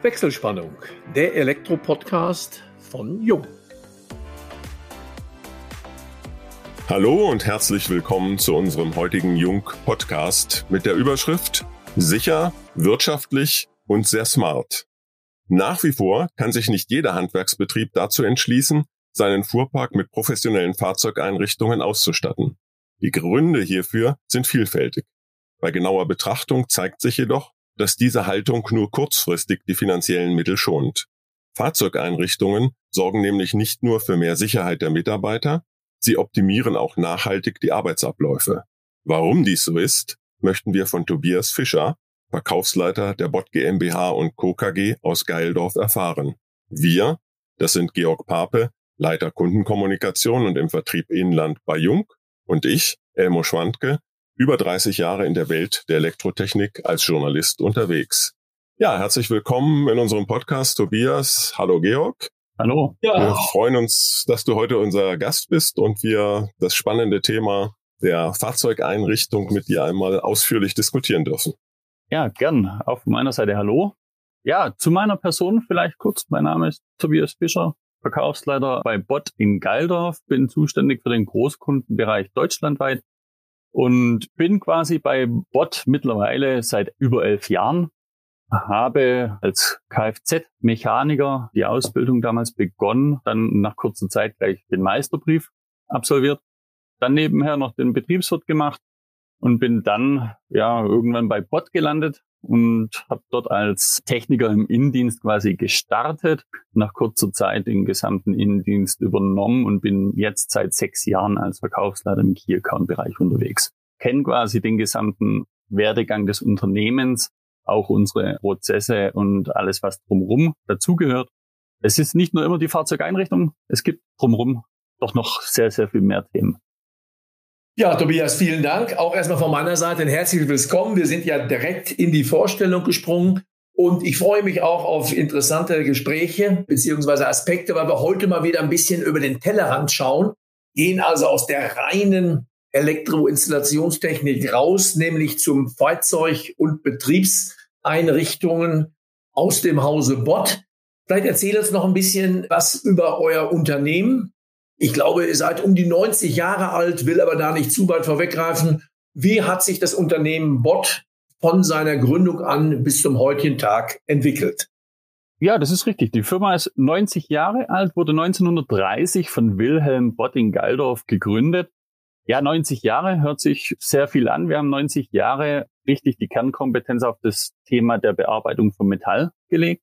Wechselspannung, der Elektro-Podcast von Jung. Hallo und herzlich willkommen zu unserem heutigen Jung-Podcast mit der Überschrift Sicher, wirtschaftlich und sehr smart. Nach wie vor kann sich nicht jeder Handwerksbetrieb dazu entschließen, seinen Fuhrpark mit professionellen Fahrzeugeinrichtungen auszustatten. Die Gründe hierfür sind vielfältig. Bei genauer Betrachtung zeigt sich jedoch, dass diese Haltung nur kurzfristig die finanziellen Mittel schont. Fahrzeugeinrichtungen sorgen nämlich nicht nur für mehr Sicherheit der Mitarbeiter, sie optimieren auch nachhaltig die Arbeitsabläufe. Warum dies so ist, möchten wir von Tobias Fischer, Verkaufsleiter der Bot GmbH und Co. KG aus Geildorf erfahren. Wir, das sind Georg Pape, Leiter Kundenkommunikation und im Vertrieb Inland bei Jung und ich, Elmo Schwandke, über 30 Jahre in der Welt der Elektrotechnik als Journalist unterwegs. Ja, herzlich willkommen in unserem Podcast, Tobias. Hallo, Georg. Hallo. Ja. Wir freuen uns, dass du heute unser Gast bist und wir das spannende Thema der Fahrzeugeinrichtung mit dir einmal ausführlich diskutieren dürfen. Ja, gern. Auf meiner Seite hallo. Ja, zu meiner Person vielleicht kurz. Mein Name ist Tobias Fischer, Verkaufsleiter bei Bot in Geildorf, bin zuständig für den Großkundenbereich deutschlandweit und bin quasi bei Bot mittlerweile seit über elf Jahren. Habe als Kfz-Mechaniker die Ausbildung damals begonnen, dann nach kurzer Zeit gleich den Meisterbrief absolviert, dann nebenher noch den Betriebswirt gemacht und bin dann ja irgendwann bei Bot gelandet und habe dort als Techniker im Innendienst quasi gestartet, nach kurzer Zeit den gesamten Innendienst übernommen und bin jetzt seit sechs Jahren als Verkaufsleiter im Key Account Bereich unterwegs. Kenne quasi den gesamten Werdegang des Unternehmens, auch unsere Prozesse und alles, was drumherum dazugehört. Es ist nicht nur immer die Fahrzeugeinrichtung, es gibt drumherum doch noch sehr, sehr viel mehr Themen. Ja, Tobias, vielen Dank. Auch erstmal von meiner Seite ein herzliches Willkommen. Wir sind ja direkt in die Vorstellung gesprungen. Und ich freue mich auch auf interessante Gespräche beziehungsweise Aspekte, weil wir heute mal wieder ein bisschen über den Tellerrand schauen, gehen also aus der reinen Elektroinstallationstechnik raus, nämlich zum Fahrzeug- und Betriebseinrichtungen aus dem Hause Bott. Vielleicht erzähl uns noch ein bisschen was über euer Unternehmen, ich glaube, ihr seid um die 90 Jahre alt, will aber da nicht zu weit vorweggreifen. Wie hat sich das Unternehmen Bot von seiner Gründung an bis zum heutigen Tag entwickelt? Ja, das ist richtig. Die Firma ist 90 Jahre alt, wurde 1930 von Wilhelm Bott in Galdorf gegründet. Ja, 90 Jahre hört sich sehr viel an. Wir haben 90 Jahre richtig die Kernkompetenz auf das Thema der Bearbeitung von Metall gelegt.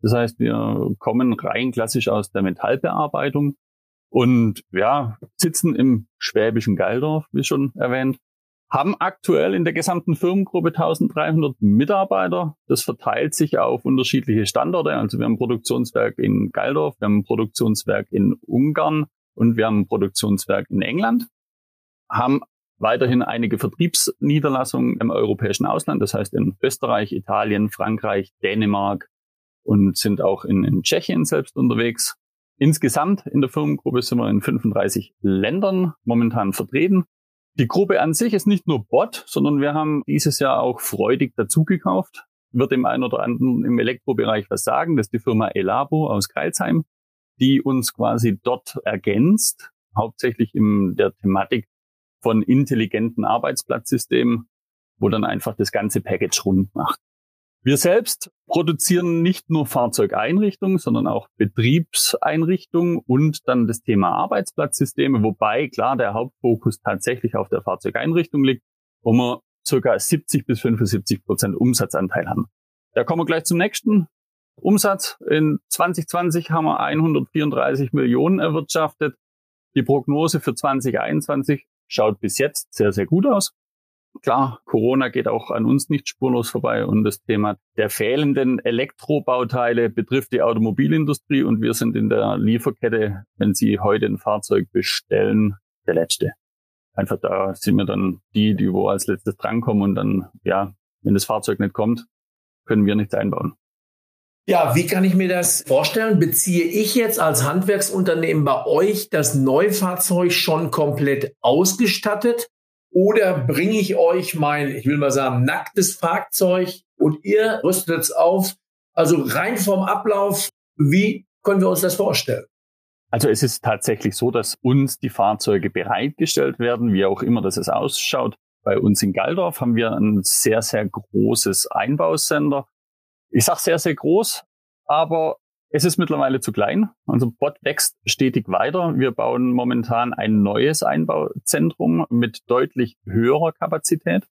Das heißt, wir kommen rein klassisch aus der Metallbearbeitung, und ja, sitzen im schwäbischen Geildorf, wie schon erwähnt, haben aktuell in der gesamten Firmengruppe 1300 Mitarbeiter. Das verteilt sich auf unterschiedliche Standorte. Also wir haben ein Produktionswerk in Geildorf, wir haben ein Produktionswerk in Ungarn und wir haben ein Produktionswerk in England. Haben weiterhin einige Vertriebsniederlassungen im europäischen Ausland, das heißt in Österreich, Italien, Frankreich, Dänemark und sind auch in, in Tschechien selbst unterwegs. Insgesamt in der Firmengruppe sind wir in 35 Ländern momentan vertreten. Die Gruppe an sich ist nicht nur Bot, sondern wir haben dieses Jahr auch freudig dazugekauft. Wird dem einen oder anderen im Elektrobereich was sagen. Das ist die Firma Elabo aus Kreilsheim, die uns quasi dort ergänzt, hauptsächlich in der Thematik von intelligenten Arbeitsplatzsystemen, wo dann einfach das ganze Package rund macht. Wir selbst produzieren nicht nur Fahrzeugeinrichtungen, sondern auch Betriebseinrichtungen und dann das Thema Arbeitsplatzsysteme, wobei klar der Hauptfokus tatsächlich auf der Fahrzeugeinrichtung liegt, wo wir circa 70 bis 75 Prozent Umsatzanteil haben. Da kommen wir gleich zum nächsten. Umsatz in 2020 haben wir 134 Millionen erwirtschaftet. Die Prognose für 2021 schaut bis jetzt sehr, sehr gut aus. Klar, Corona geht auch an uns nicht spurlos vorbei und das Thema der fehlenden Elektrobauteile betrifft die Automobilindustrie und wir sind in der Lieferkette, wenn Sie heute ein Fahrzeug bestellen, der Letzte. Einfach da sind wir dann die, die wo als letztes drankommen und dann, ja, wenn das Fahrzeug nicht kommt, können wir nichts einbauen. Ja, wie kann ich mir das vorstellen? Beziehe ich jetzt als Handwerksunternehmen bei euch das Neufahrzeug schon komplett ausgestattet? Oder bringe ich euch mein, ich will mal sagen, nacktes Fahrzeug und ihr rüstet es auf Also rein vom Ablauf, wie können wir uns das vorstellen? Also es ist tatsächlich so, dass uns die Fahrzeuge bereitgestellt werden, wie auch immer das es ausschaut. Bei uns in Galdorf haben wir ein sehr, sehr großes Einbausender. Ich sage sehr, sehr groß, aber es ist mittlerweile zu klein. Also Bot wächst stetig weiter. Wir bauen momentan ein neues Einbauzentrum mit deutlich höherer Kapazität.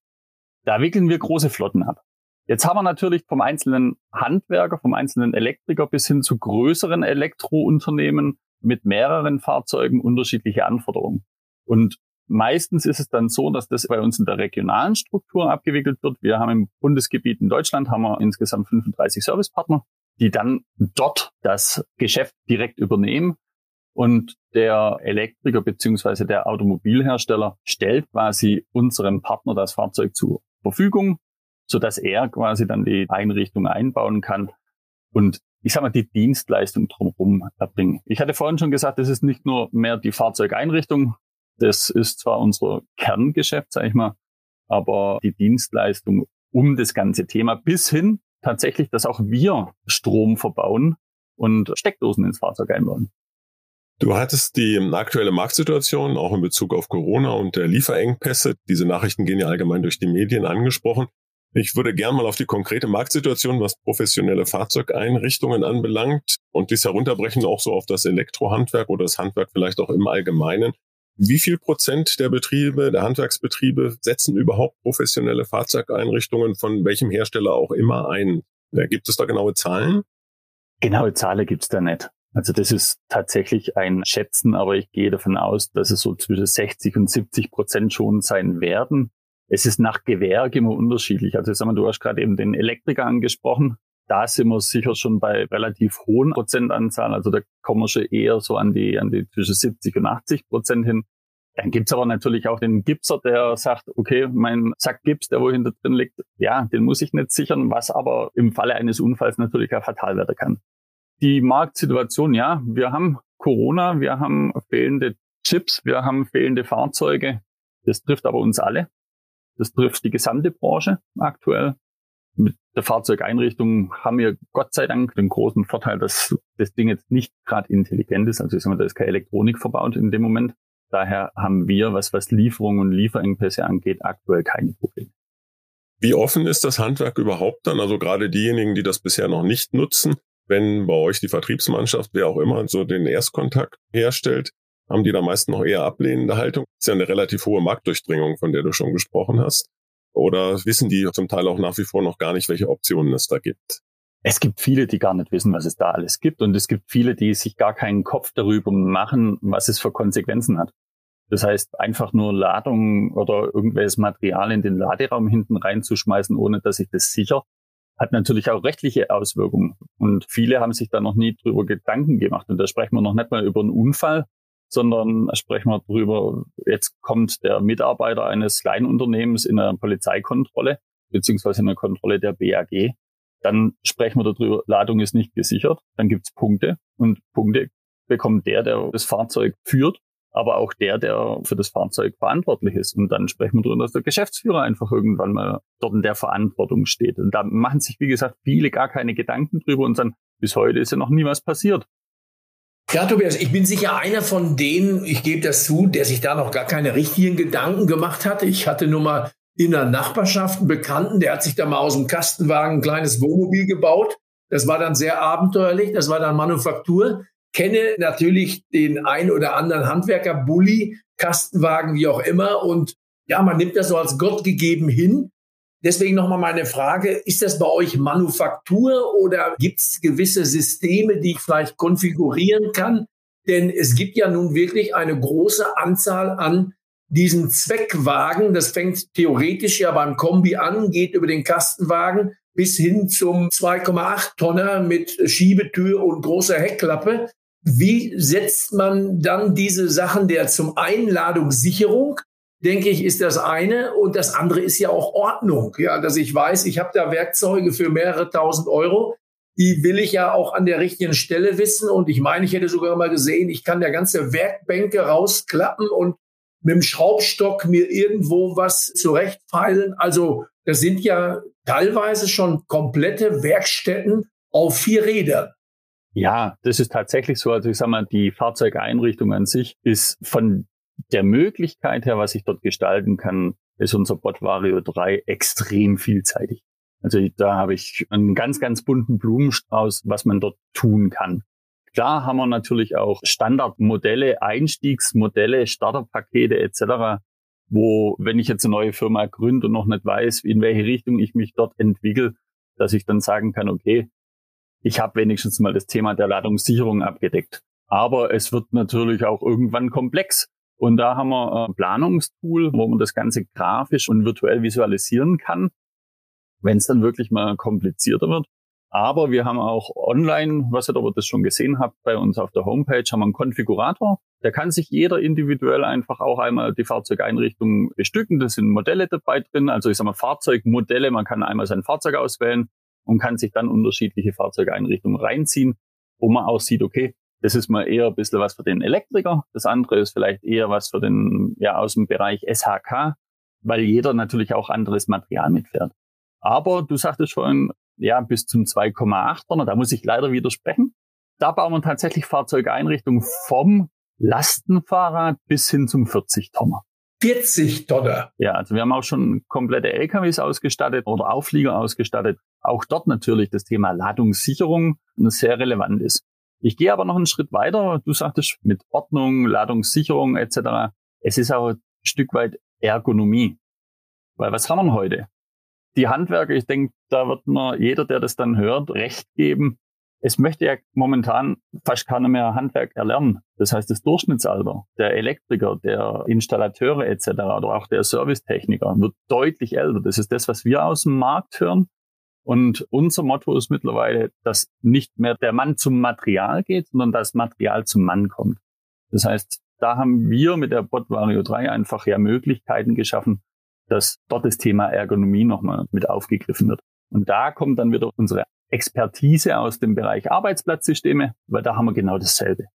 Da wickeln wir große Flotten ab. Jetzt haben wir natürlich vom einzelnen Handwerker, vom einzelnen Elektriker bis hin zu größeren Elektrounternehmen mit mehreren Fahrzeugen unterschiedliche Anforderungen. Und meistens ist es dann so, dass das bei uns in der regionalen Struktur abgewickelt wird. Wir haben im Bundesgebiet in Deutschland haben wir insgesamt 35 Servicepartner, die dann dort das Geschäft direkt übernehmen. Und der Elektriker beziehungsweise der Automobilhersteller stellt quasi unserem Partner das Fahrzeug zur Verfügung, so dass er quasi dann die Einrichtung einbauen kann. Und ich sag mal, die Dienstleistung drumherum erbringen. Ich hatte vorhin schon gesagt, das ist nicht nur mehr die Fahrzeugeinrichtung. Das ist zwar unser Kerngeschäft, sag ich mal, aber die Dienstleistung um das ganze Thema bis hin tatsächlich, dass auch wir Strom verbauen und Steckdosen ins Fahrzeug einbauen. Du hattest die aktuelle Marktsituation auch in Bezug auf Corona und der Lieferengpässe, diese Nachrichten gehen ja allgemein durch die Medien angesprochen. Ich würde gern mal auf die konkrete Marktsituation, was professionelle Fahrzeugeinrichtungen anbelangt und dies herunterbrechen auch so auf das Elektrohandwerk oder das Handwerk vielleicht auch im Allgemeinen. Wie viel Prozent der Betriebe, der Handwerksbetriebe setzen überhaupt professionelle Fahrzeugeinrichtungen von welchem Hersteller auch immer ein? Gibt es da genaue Zahlen? Genaue Zahlen gibt es da nicht. Also das ist tatsächlich ein Schätzen, aber ich gehe davon aus, dass es so zwischen 60 und 70 Prozent schon sein werden. Es ist nach Gewerk immer unterschiedlich. Also sag mal, du hast gerade eben den Elektriker angesprochen. Da sind wir sicher schon bei relativ hohen Prozentanzahlen. Also da kommen wir schon eher so an die, an die zwischen 70 und 80 Prozent hin. Dann gibt's aber natürlich auch den Gipser, der sagt, okay, mein Sack Gips, der wo hinter drin liegt, ja, den muss ich nicht sichern, was aber im Falle eines Unfalls natürlich auch fatal werden kann. Die Marktsituation, ja, wir haben Corona, wir haben fehlende Chips, wir haben fehlende Fahrzeuge. Das trifft aber uns alle. Das trifft die gesamte Branche aktuell. Mit der Fahrzeugeinrichtung haben wir Gott sei Dank den großen Vorteil, dass das Ding jetzt nicht gerade intelligent ist. Also ich sag mal, da ist keine Elektronik verbaut in dem Moment. Daher haben wir, was, was Lieferungen und Lieferengpässe angeht, aktuell keine Probleme. Wie offen ist das Handwerk überhaupt dann? Also gerade diejenigen, die das bisher noch nicht nutzen, wenn bei euch die Vertriebsmannschaft, wer auch immer, so den Erstkontakt herstellt, haben die da meist noch eher ablehnende Haltung. Das ist ja eine relativ hohe Marktdurchdringung, von der du schon gesprochen hast. Oder wissen die zum Teil auch nach wie vor noch gar nicht, welche Optionen es da gibt? Es gibt viele, die gar nicht wissen, was es da alles gibt. Und es gibt viele, die sich gar keinen Kopf darüber machen, was es für Konsequenzen hat. Das heißt, einfach nur Ladung oder irgendwelches Material in den Laderaum hinten reinzuschmeißen, ohne dass ich das sicher, hat natürlich auch rechtliche Auswirkungen. Und viele haben sich da noch nie drüber Gedanken gemacht. Und da sprechen wir noch nicht mal über einen Unfall, sondern sprechen wir drüber, jetzt kommt der Mitarbeiter eines Kleinunternehmens in einer Polizeikontrolle, beziehungsweise in einer Kontrolle der BAG. Dann sprechen wir darüber, Ladung ist nicht gesichert, dann gibt's Punkte und Punkte bekommt der, der das Fahrzeug führt, aber auch der, der für das Fahrzeug verantwortlich ist. Und dann sprechen wir darüber, dass der Geschäftsführer einfach irgendwann mal dort in der Verantwortung steht. Und da machen sich, wie gesagt, viele gar keine Gedanken drüber und dann bis heute ist ja noch nie was passiert. Ja, Tobias, ich bin sicher einer von denen, ich gebe das zu, der sich da noch gar keine richtigen Gedanken gemacht hatte. Ich hatte nur mal in der Nachbarschaft einen Bekannten, der hat sich da mal aus dem Kastenwagen ein kleines Wohnmobil gebaut. Das war dann sehr abenteuerlich, das war dann Manufaktur. Kenne natürlich den ein oder anderen Handwerker, Bulli, Kastenwagen, wie auch immer. Und ja, man nimmt das so als Gott gegeben hin. Deswegen nochmal meine Frage, ist das bei euch Manufaktur oder gibt es gewisse Systeme, die ich vielleicht konfigurieren kann? Denn es gibt ja nun wirklich eine große Anzahl an diesen Zweckwagen. Das fängt theoretisch ja beim Kombi an, geht über den Kastenwagen bis hin zum 2,8 Tonner mit Schiebetür und großer Heckklappe. Wie setzt man dann diese Sachen der zum Einladungssicherung denke ich, ist das eine. Und das andere ist ja auch Ordnung. Ja, dass ich weiß, ich habe da Werkzeuge für mehrere tausend Euro. Die will ich ja auch an der richtigen Stelle wissen. Und ich meine, ich hätte sogar mal gesehen, ich kann der ganze Werkbänke rausklappen und mit dem Schraubstock mir irgendwo was zurechtfeilen. Also das sind ja teilweise schon komplette Werkstätten, auf vier Rädern. Ja, das ist tatsächlich so. Also ich sag mal, die Fahrzeugeinrichtung an sich ist von der Möglichkeit her, was ich dort gestalten kann, ist unser Bot Vario 3 extrem vielseitig. Also da habe ich einen ganz, ganz bunten Blumenstrauß, was man dort tun kann. Klar haben wir natürlich auch Standardmodelle, Einstiegsmodelle, Starterpakete etc., wo, wenn ich jetzt eine neue Firma gründe und noch nicht weiß, in welche Richtung ich mich dort entwickle, dass ich dann sagen kann, okay, ich habe wenigstens mal das Thema der Ladungssicherung abgedeckt. Aber es wird natürlich auch irgendwann komplex. Und da haben wir ein Planungstool, wo man das Ganze grafisch und virtuell visualisieren kann, wenn es dann wirklich mal komplizierter wird. Aber wir haben auch online, was ihr aber das schon gesehen habt, bei uns auf der Homepage haben wir einen Konfigurator. Da kann sich jeder individuell einfach auch einmal die Fahrzeugeinrichtung bestücken. Da sind Modelle dabei drin, also ich sage mal Fahrzeugmodelle. Man kann einmal sein Fahrzeug auswählen und kann sich dann unterschiedliche Fahrzeugeinrichtungen reinziehen, wo man auch sieht, okay, das ist mal eher ein bisschen was für den Elektriker. Das andere ist vielleicht eher was für den, ja, aus dem Bereich SHK, weil jeder natürlich auch anderes Material mitfährt. Aber du sagtest vorhin, ja, bis zum 2,8 Tonner, da muss ich leider widersprechen. Da bauen wir tatsächlich Fahrzeugeinrichtungen vom Lastenfahrrad bis hin zum 40 Tonner. 40 Tonner. Ja, also wir haben auch schon komplette LKWs ausgestattet oder Auflieger ausgestattet. Auch dort natürlich das Thema Ladungssicherung sehr relevant ist. Ich gehe aber noch einen Schritt weiter. Du sagtest mit Ordnung, Ladungssicherung etc. Es ist auch ein Stück weit Ergonomie. Weil was haben wir heute? Die Handwerker, ich denke, da wird mir jeder, der das dann hört, recht geben. Es möchte ja momentan fast keiner mehr Handwerk erlernen. Das heißt, das Durchschnittsalter der Elektriker, der Installateure etc. oder auch der Servicetechniker wird deutlich älter. Das ist das, was wir aus dem Markt hören. Und unser Motto ist mittlerweile, dass nicht mehr der Mann zum Material geht, sondern das Material zum Mann kommt. Das heißt, da haben wir mit der Bot Vario 3 einfach ja Möglichkeiten geschaffen, dass dort das Thema Ergonomie nochmal mit aufgegriffen wird. Und da kommt dann wieder unsere Expertise aus dem Bereich Arbeitsplatzsysteme, weil da haben wir genau dasselbe.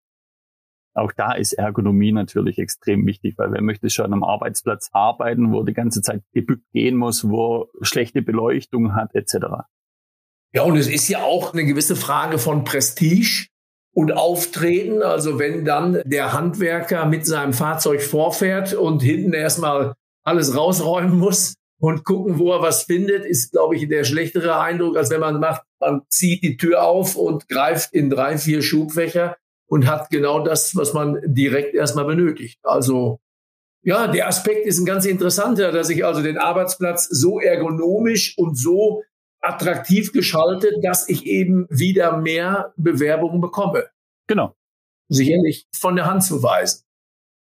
Auch da ist Ergonomie natürlich extrem wichtig, weil wer möchte schon am Arbeitsplatz arbeiten, wo die ganze Zeit gebückt gehen muss, wo schlechte Beleuchtung hat, etc. Ja, und es ist ja auch eine gewisse Frage von Prestige und Auftreten. Also wenn dann der Handwerker mit seinem Fahrzeug vorfährt und hinten erstmal alles rausräumen muss und gucken, wo er was findet, ist, glaube ich, der schlechtere Eindruck, als wenn man macht, man zieht die Tür auf und greift in drei, vier Schubfächer und hat genau das, was man direkt erstmal benötigt. Also ja, der Aspekt ist ein ganz interessanter, dass ich also den Arbeitsplatz so ergonomisch und so attraktiv geschaltet, dass ich eben wieder mehr Bewerbungen bekomme. Genau. Sicherlich von der Hand zu weisen.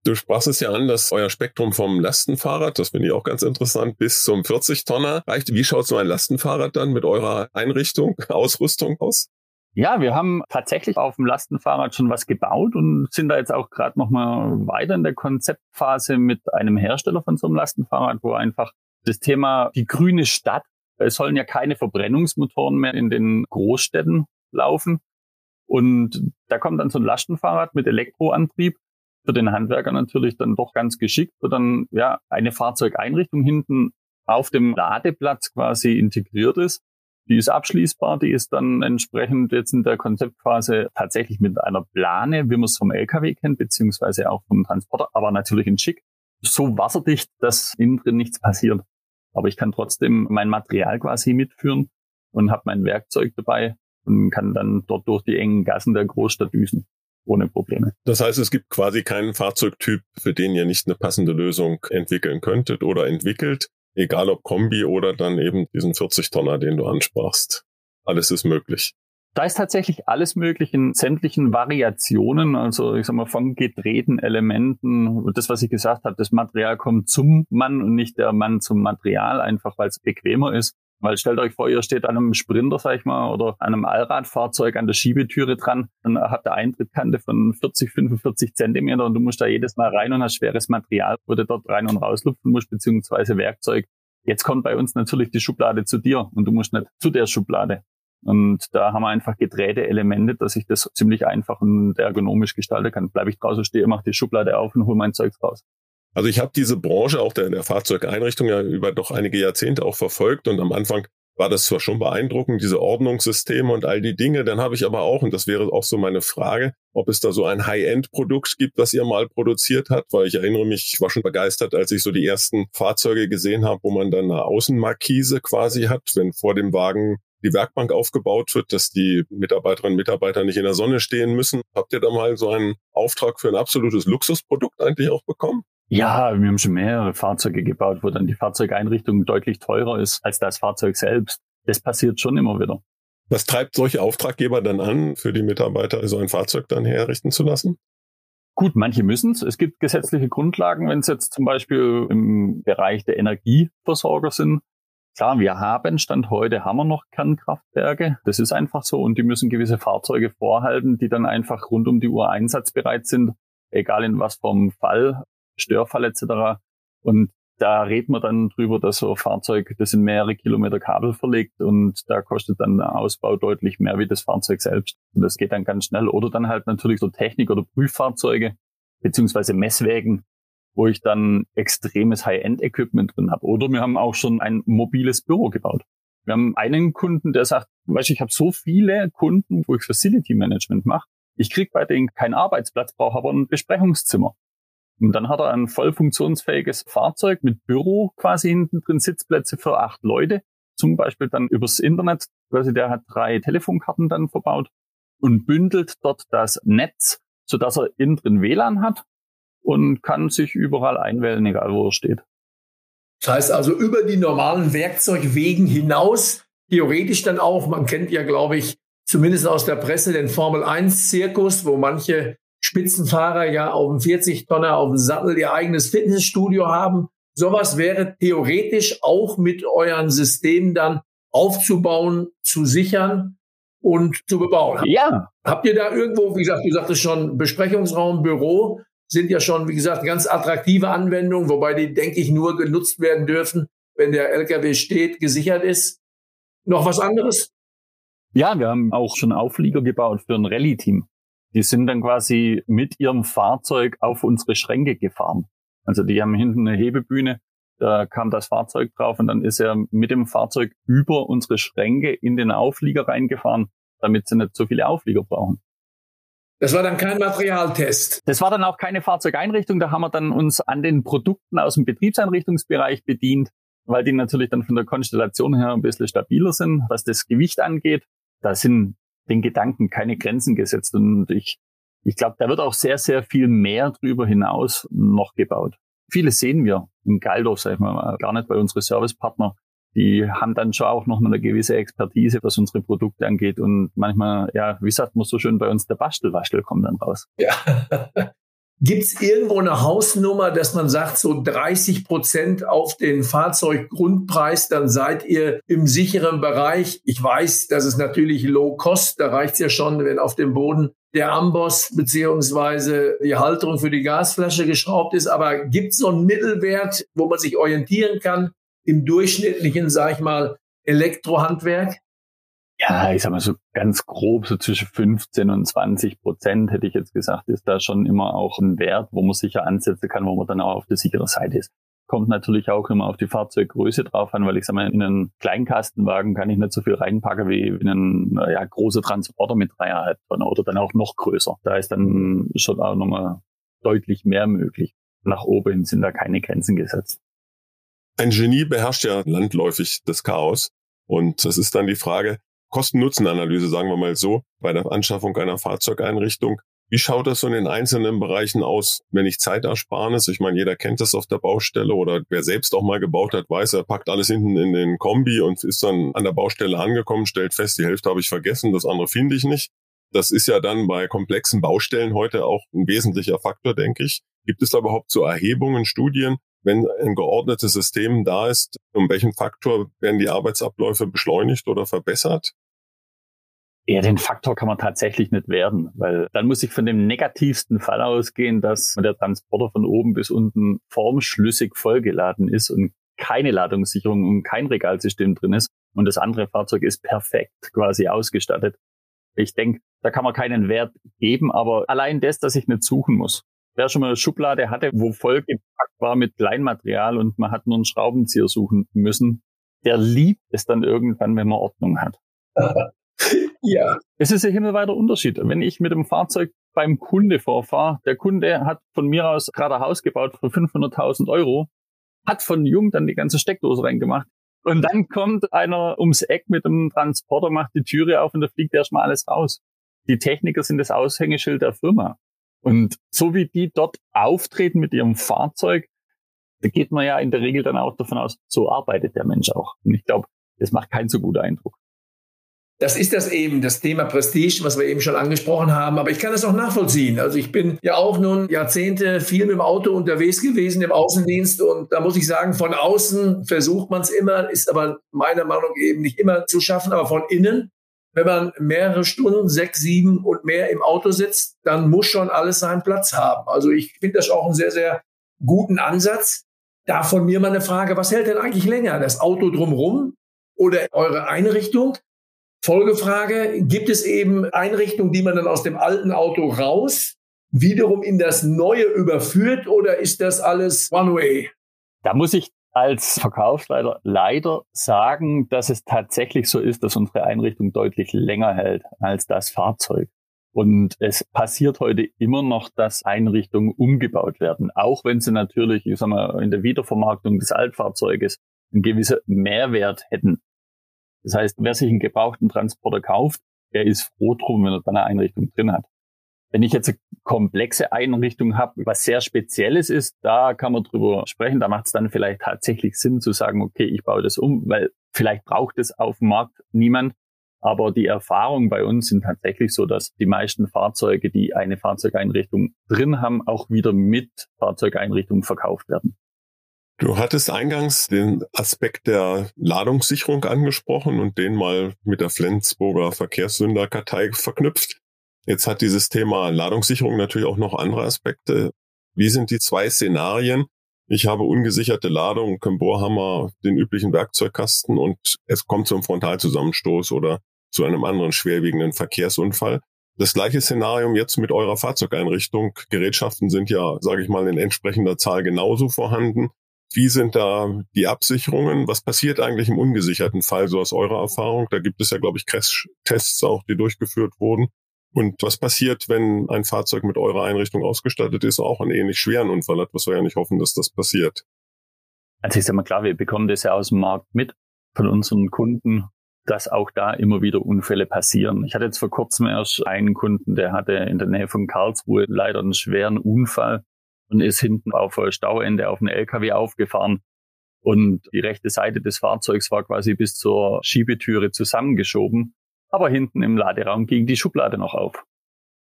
Du sprachst es ja an, dass euer Spektrum vom Lastenfahrrad, das finde ich auch ganz interessant, bis zum 40 Tonner reicht. Wie schaut so ein Lastenfahrrad dann mit eurer Einrichtung, Ausrüstung aus? Ja, wir haben tatsächlich auf dem Lastenfahrrad schon was gebaut und sind da jetzt auch gerade noch mal weiter in der Konzeptphase mit einem Hersteller von so einem Lastenfahrrad, wo einfach das Thema die grüne Stadt, es sollen ja keine Verbrennungsmotoren mehr in den Großstädten laufen. Und da kommt dann so ein Lastenfahrrad mit Elektroantrieb für den Handwerker natürlich dann doch ganz geschickt, wo dann ja eine Fahrzeugeinrichtung hinten auf dem Ladeplatz quasi integriert ist die ist abschließbar, die ist dann entsprechend jetzt in der Konzeptphase tatsächlich mit einer Plane, wie man es vom LKW kennt, beziehungsweise auch vom Transporter, aber natürlich in schick, so wasserdicht, dass innen drin nichts passiert. Aber ich kann trotzdem mein Material quasi mitführen und habe mein Werkzeug dabei und kann dann dort durch die engen Gassen der Großstadt düsen. Ohne Probleme. Das heißt, es gibt quasi keinen Fahrzeugtyp, für den ihr nicht eine passende Lösung entwickeln könntet oder entwickelt. Egal ob Kombi oder dann eben diesen 40-Tonner, den du ansprachst. Alles ist möglich. Da ist tatsächlich alles möglich in sämtlichen Variationen, also ich sag mal von gedrehten Elementen. Das, was ich gesagt habe, das Material kommt zum Mann und nicht der Mann zum Material, einfach weil es bequemer ist. Weil stellt euch vor, ihr steht an einem Sprinter, sag ich mal, oder an einem Allradfahrzeug an der Schiebetüre dran und habt eine Eintrittkante von 40, 45 Zentimeter und du musst da jedes Mal rein und hast schweres Material, wo du dort rein und rauslupfen musst, beziehungsweise Werkzeug. Jetzt kommt bei uns natürlich die Schublade zu dir und du musst nicht zu der Schublade. Und da haben wir einfach gedrehte Elemente, dass ich das ziemlich einfach und ergonomisch gestalten kann. Bleibe ich draußen stehen, mache die Schublade auf und hole mein Zeug raus. Also ich habe diese Branche auch der, der Fahrzeugeinrichtung ja über doch einige Jahrzehnte auch verfolgt und am Anfang war das zwar schon beeindruckend, diese Ordnungssysteme und all die Dinge, dann habe ich aber auch, und das wäre auch so meine Frage, ob es da so ein High-End-Produkt gibt, was ihr mal produziert habt, weil ich erinnere mich, ich war schon begeistert, als ich so die ersten Fahrzeuge gesehen habe, wo man dann eine Außenmarkise quasi hat, wenn vor dem Wagen die Werkbank aufgebaut wird, dass die Mitarbeiterinnen und Mitarbeiter nicht in der Sonne stehen müssen. Habt ihr da mal so einen Auftrag für ein absolutes Luxusprodukt eigentlich auch bekommen? Ja, wir haben schon mehrere Fahrzeuge gebaut, wo dann die Fahrzeugeinrichtung deutlich teurer ist als das Fahrzeug selbst. Das passiert schon immer wieder. Was treibt solche Auftraggeber dann an, für die Mitarbeiter so ein Fahrzeug dann herrichten zu lassen? Gut, manche müssen es. Es gibt gesetzliche Grundlagen, wenn es jetzt zum Beispiel im Bereich der Energieversorger sind. Klar, wir haben, Stand heute haben wir noch Kernkraftwerke. Das ist einfach so. Und die müssen gewisse Fahrzeuge vorhalten, die dann einfach rund um die Uhr einsatzbereit sind, egal in was vom Fall. Störfall etc. Und da reden wir dann drüber, dass so ein Fahrzeug, das in mehrere Kilometer Kabel verlegt und da kostet dann der Ausbau deutlich mehr wie das Fahrzeug selbst. Und das geht dann ganz schnell. Oder dann halt natürlich so Technik- oder Prüffahrzeuge beziehungsweise Messwägen, wo ich dann extremes High-End-Equipment drin habe. Oder wir haben auch schon ein mobiles Büro gebaut. Wir haben einen Kunden, der sagt, weißt du, ich habe so viele Kunden, wo ich Facility Management mache. Ich krieg bei denen keinen Arbeitsplatz, brauche aber ein Besprechungszimmer. Und dann hat er ein voll funktionsfähiges Fahrzeug mit Büro quasi hinten drin, Sitzplätze für acht Leute. Zum Beispiel dann übers Internet. Quasi der hat drei Telefonkarten dann verbaut und bündelt dort das Netz, sodass er innen drin WLAN hat und kann sich überall einwählen, egal wo er steht. Das heißt also über die normalen Werkzeugwegen hinaus, theoretisch dann auch, man kennt ja, glaube ich, zumindest aus der Presse den Formel 1 Zirkus, wo manche Spitzenfahrer ja auf dem 40-Tonner auf dem Sattel ihr eigenes Fitnessstudio haben. Sowas wäre theoretisch auch mit euren Systemen dann aufzubauen, zu sichern und zu bebauen. Ja. Habt ihr da irgendwo, wie gesagt, du sagtest schon, Besprechungsraum, Büro sind ja schon, wie gesagt, ganz attraktive Anwendungen, wobei die, denke ich, nur genutzt werden dürfen, wenn der LKW steht, gesichert ist. Noch was anderes? Ja, wir haben auch schon Auflieger gebaut für ein Rallye-Team. Die sind dann quasi mit ihrem Fahrzeug auf unsere Schränke gefahren. Also die haben hinten eine Hebebühne, da kam das Fahrzeug drauf und dann ist er mit dem Fahrzeug über unsere Schränke in den Auflieger reingefahren, damit sie nicht so viele Auflieger brauchen. Das war dann kein Materialtest. Das war dann auch keine Fahrzeugeinrichtung. Da haben wir dann uns an den Produkten aus dem Betriebseinrichtungsbereich bedient, weil die natürlich dann von der Konstellation her ein bisschen stabiler sind, was das Gewicht angeht. Da sind den Gedanken keine Grenzen gesetzt. Und ich, ich glaube, da wird auch sehr, sehr viel mehr drüber hinaus noch gebaut. Vieles sehen wir in Galdorf, sag ich mal, gar nicht bei unseren Servicepartner. Die haben dann schon auch noch eine gewisse Expertise, was unsere Produkte angeht. Und manchmal, ja, wie sagt man so schön bei uns, der Bastelwaschel kommt dann raus. Ja. Gibt es irgendwo eine Hausnummer, dass man sagt, so 30 Prozent auf den Fahrzeuggrundpreis, dann seid ihr im sicheren Bereich? Ich weiß, das ist natürlich Low Cost, da reicht es ja schon, wenn auf dem Boden der Amboss beziehungsweise die Halterung für die Gasflasche geschraubt ist. Aber gibt es so einen Mittelwert, wo man sich orientieren kann im durchschnittlichen, sag ich mal, Elektrohandwerk? Ja, ich sag mal so ganz grob, so zwischen 15 und 20 Prozent hätte ich jetzt gesagt, ist da schon immer auch ein Wert, wo man sicher ansetzen kann, wo man dann auch auf der sicheren Seite ist. Kommt natürlich auch immer auf die Fahrzeuggröße drauf an, weil ich sag mal, in einen Kleinkastenwagen kann ich nicht so viel reinpacken wie in einen ja, großer Transporter mit dreieinhalb Tonnen oder dann auch noch größer. Da ist dann schon auch nochmal deutlich mehr möglich. Nach oben sind da keine Grenzen gesetzt. Ein Genie beherrscht ja landläufig das Chaos. Und das ist dann die Frage, Kosten-Nutzen-Analyse, sagen wir mal so, bei der Anschaffung einer Fahrzeugeinrichtung. Wie schaut das so in den einzelnen Bereichen aus, wenn ich Zeitersparnis? Ich meine, jeder kennt das auf der Baustelle oder wer selbst auch mal gebaut hat, weiß, er packt alles hinten in den Kombi und ist dann an der Baustelle angekommen, stellt fest, die Hälfte habe ich vergessen, das andere finde ich nicht. Das ist ja dann bei komplexen Baustellen heute auch ein wesentlicher Faktor, denke ich. Gibt es da überhaupt so Erhebungen, Studien, wenn ein geordnetes System da ist, um welchen Faktor werden die Arbeitsabläufe beschleunigt oder verbessert? Ja, den Faktor kann man tatsächlich nicht werden, weil dann muss ich von dem negativsten Fall ausgehen, dass der Transporter von oben bis unten formschlüssig vollgeladen ist und keine Ladungssicherung und kein Regalsystem drin ist und das andere Fahrzeug ist perfekt quasi ausgestattet. Ich denke, da kann man keinen Wert geben, aber allein das, dass ich nicht suchen muss. Wer schon mal eine Schublade hatte, wo vollgepackt war mit Kleinmaterial und man hat nur einen Schraubenzieher suchen müssen, der liebt es dann irgendwann, wenn man Ordnung hat. ja. Es ist ein himmelweiter Unterschied. Wenn ich mit dem Fahrzeug beim Kunde vorfahre, der Kunde hat von mir aus gerade ein Haus gebaut für 500.000 Euro, hat von Jung dann die ganze Steckdose reingemacht. Und dann kommt einer ums Eck mit einem Transporter, macht die Türe auf und da fliegt erstmal alles raus. Die Techniker sind das Aushängeschild der Firma. Und so wie die dort auftreten mit ihrem Fahrzeug, da geht man ja in der Regel dann auch davon aus, so arbeitet der Mensch auch. Und ich glaube, das macht keinen so guten Eindruck. Das ist das eben, das Thema Prestige, was wir eben schon angesprochen haben. Aber ich kann das auch nachvollziehen. Also ich bin ja auch nun Jahrzehnte viel mit dem Auto unterwegs gewesen im Außendienst. Und da muss ich sagen, von außen versucht man es immer, ist aber meiner Meinung nach eben nicht immer zu schaffen. Aber von innen, wenn man mehrere Stunden, sechs, sieben und mehr im Auto sitzt, dann muss schon alles seinen Platz haben. Also ich finde das auch einen sehr, sehr guten Ansatz. Da von mir mal eine Frage, was hält denn eigentlich länger? Das Auto drumherum oder eure Einrichtung? Folgefrage, gibt es eben Einrichtungen, die man dann aus dem alten Auto raus wiederum in das neue überführt oder ist das alles One Way? Da muss ich als Verkaufsleiter leider sagen, dass es tatsächlich so ist, dass unsere Einrichtung deutlich länger hält als das Fahrzeug. Und es passiert heute immer noch, dass Einrichtungen umgebaut werden, auch wenn sie natürlich, ich sag mal, in der Wiedervermarktung des Altfahrzeuges einen gewissen Mehrwert hätten. Das heißt, wer sich einen gebrauchten Transporter kauft, der ist froh drum, wenn er dann eine Einrichtung drin hat. Wenn ich jetzt eine komplexe Einrichtung habe, was sehr Spezielles ist, da kann man drüber sprechen. Da macht es dann vielleicht tatsächlich Sinn zu sagen, okay, ich baue das um, weil vielleicht braucht es auf dem Markt niemand. Aber die Erfahrungen bei uns sind tatsächlich so, dass die meisten Fahrzeuge, die eine Fahrzeugeinrichtung drin haben, auch wieder mit Fahrzeugeinrichtung verkauft werden. Du hattest eingangs den Aspekt der Ladungssicherung angesprochen und den mal mit der Flensburger Verkehrssünderkartei verknüpft. Jetzt hat dieses Thema Ladungssicherung natürlich auch noch andere Aspekte. Wie sind die zwei Szenarien? Ich habe ungesicherte Ladung, kein Bohrhammer, den üblichen Werkzeugkasten und es kommt zum Frontalzusammenstoß oder zu einem anderen schwerwiegenden Verkehrsunfall. Das gleiche Szenarium jetzt mit eurer Fahrzeugeinrichtung. Gerätschaften sind ja, sage ich mal, in entsprechender Zahl genauso vorhanden. Wie sind da die Absicherungen? Was passiert eigentlich im ungesicherten Fall, so aus eurer Erfahrung? Da gibt es ja, glaube ich, Crash-Tests auch, die durchgeführt wurden. Und was passiert, wenn ein Fahrzeug mit eurer Einrichtung ausgestattet ist, auch einen ähnlich schweren Unfall hat, was wir ja nicht hoffen, dass das passiert? Also ich sage mal klar, wir bekommen das ja aus dem Markt mit von unseren Kunden, dass auch da immer wieder Unfälle passieren. Ich hatte jetzt vor kurzem erst einen Kunden, der hatte in der Nähe von Karlsruhe leider einen schweren Unfall und ist hinten auf Stauende auf einen LKW aufgefahren. Und die rechte Seite des Fahrzeugs war quasi bis zur Schiebetüre zusammengeschoben. Aber hinten im Laderaum ging die Schublade noch auf.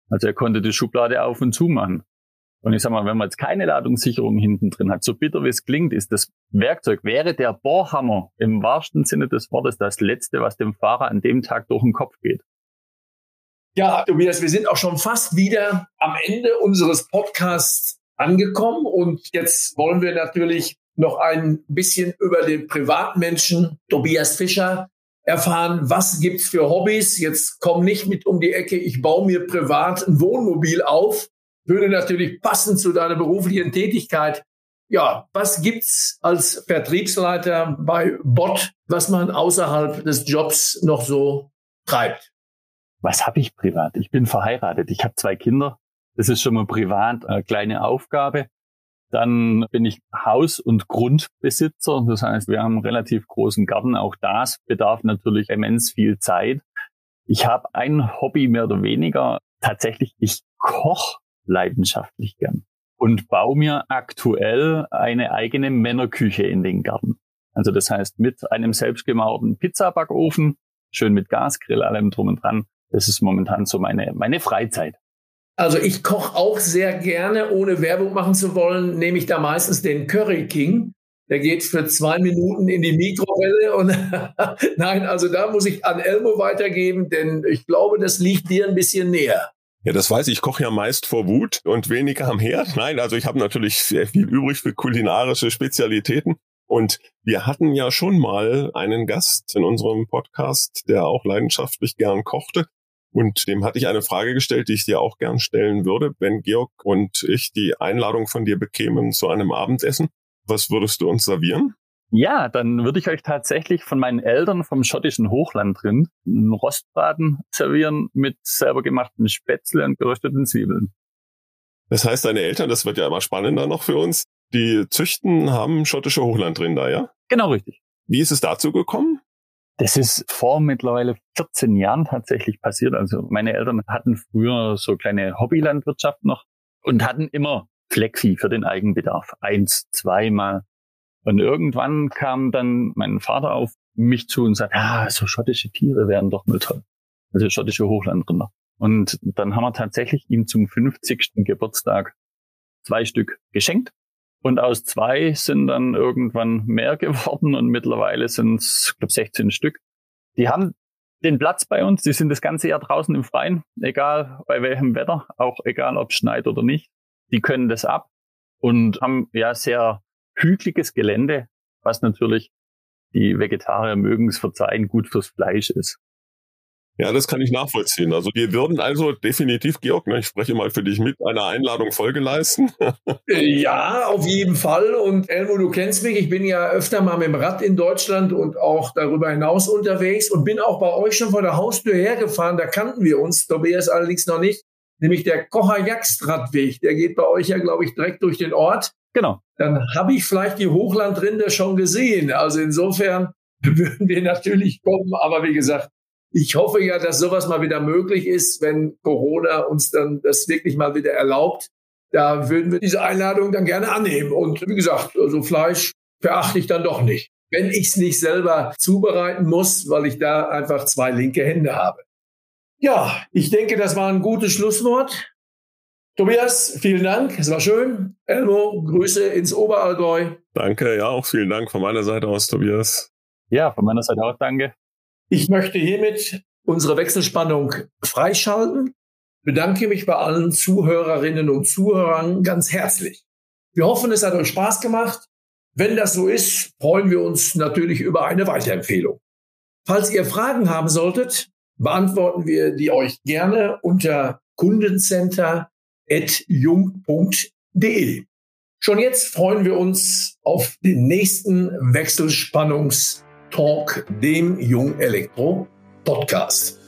Also er konnte die Schublade auf und zu machen. Und ich sag mal, wenn man jetzt keine Ladungssicherung hinten drin hat, so bitter wie es klingt, ist das Werkzeug, wäre der Bohrhammer im wahrsten Sinne des Wortes das Letzte, was dem Fahrer an dem Tag durch den Kopf geht. Ja, Tobias, wir sind auch schon fast wieder am Ende unseres Podcasts angekommen und jetzt wollen wir natürlich noch ein bisschen über den Privatmenschen Tobias Fischer erfahren, was gibt's für Hobbys? Jetzt komm nicht mit um die Ecke, ich baue mir privat ein Wohnmobil auf. Würde natürlich passen zu deiner beruflichen Tätigkeit. Ja, was gibt's als Vertriebsleiter bei Bot, was man außerhalb des Jobs noch so treibt? Was habe ich privat? Ich bin verheiratet. Ich habe zwei Kinder. Das ist schon mal privat eine kleine Aufgabe. Dann bin ich Haus- und Grundbesitzer. Das heißt, wir haben einen relativ großen Garten. Auch das bedarf natürlich immens viel Zeit. Ich habe ein Hobby mehr oder weniger. Tatsächlich, ich koche leidenschaftlich gern und baue mir aktuell eine eigene Männerküche in den Garten. Also das heißt, mit einem selbstgemauerten Pizzabackofen, schön mit Gasgrill, allem drum und dran. Das ist momentan so meine, meine Freizeit. Also ich koche auch sehr gerne, ohne Werbung machen zu wollen, nehme ich da meistens den Curry King. Der geht für zwei Minuten in die Mikrowelle und nein, also da muss ich an Elmo weitergeben, denn ich glaube, das liegt dir ein bisschen näher. Ja, das weiß ich. Ich koche ja meist vor Wut und weniger am Herd. Nein, also ich habe natürlich sehr viel übrig für kulinarische Spezialitäten. Und wir hatten ja schon mal einen Gast in unserem Podcast, der auch leidenschaftlich gern kochte. Und dem hatte ich eine Frage gestellt, die ich dir auch gern stellen würde. Wenn Georg und ich die Einladung von dir bekämen zu einem Abendessen, was würdest du uns servieren? Ja, dann würde ich euch tatsächlich von meinen Eltern vom schottischen Hochland drin einen Rostbraten servieren mit selber gemachten Spätzle und gerösteten Zwiebeln. Das heißt, deine Eltern, das wird ja immer spannender noch für uns, die züchten haben schottische Hochlandrinder, ja? Genau richtig. Wie ist es dazu gekommen? Das ist vor mittlerweile 14 Jahren tatsächlich passiert. Also meine Eltern hatten früher so kleine Hobbylandwirtschaft noch und hatten immer Fleckvieh für den Eigenbedarf. Eins, zweimal. Und irgendwann kam dann mein Vater auf mich zu und sagte, ah, so schottische Tiere wären doch mal toll. Also schottische Hochlandrinder. Und dann haben wir tatsächlich ihm zum 50. Geburtstag zwei Stück geschenkt. Und aus zwei sind dann irgendwann mehr geworden und mittlerweile sind es, glaube 16 Stück. Die haben den Platz bei uns, die sind das ganze Jahr draußen im Freien, egal bei welchem Wetter, auch egal ob es schneit oder nicht. Die können das ab und haben ja sehr hügeliges Gelände, was natürlich die Vegetarier mögen es verzeihen, gut fürs Fleisch ist. Ja, das kann ich nachvollziehen. Also wir würden also definitiv, Georg, ne, ich spreche mal für dich mit, einer Einladung Folge leisten. ja, auf jeden Fall. Und Elmo, du kennst mich, ich bin ja öfter mal mit dem Rad in Deutschland und auch darüber hinaus unterwegs und bin auch bei euch schon vor der Haustür hergefahren. Da kannten wir uns, Tobias allerdings noch nicht. Nämlich der Kocher-Jagst-Radweg. Der geht bei euch ja, glaube ich, direkt durch den Ort. Genau. Dann habe ich vielleicht die Hochlandrinde schon gesehen. Also insofern würden wir natürlich kommen. Aber wie gesagt, ich hoffe ja, dass sowas mal wieder möglich ist, wenn Corona uns dann das wirklich mal wieder erlaubt. Da würden wir diese Einladung dann gerne annehmen. Und wie gesagt, also Fleisch verachte ich dann doch nicht. Wenn ich es nicht selber zubereiten muss, weil ich da einfach zwei linke Hände habe. Ja, ich denke, das war ein gutes Schlusswort. Tobias, vielen Dank. Es war schön. Elmo, Grüße ins Oberallgäu. Danke, ja, auch vielen Dank von meiner Seite aus, Tobias. Ja, von meiner Seite auch danke. Ich möchte hiermit unsere Wechselspannung freischalten, bedanke mich bei allen Zuhörerinnen und Zuhörern ganz herzlich. Wir hoffen, es hat euch Spaß gemacht. Wenn das so ist, freuen wir uns natürlich über eine Weiterempfehlung. Falls ihr Fragen haben solltet, beantworten wir die euch gerne unter kundencenter.jung.de. Schon jetzt freuen wir uns auf den nächsten Wechselspannungs Talk, dem Jung Elektro Podcast.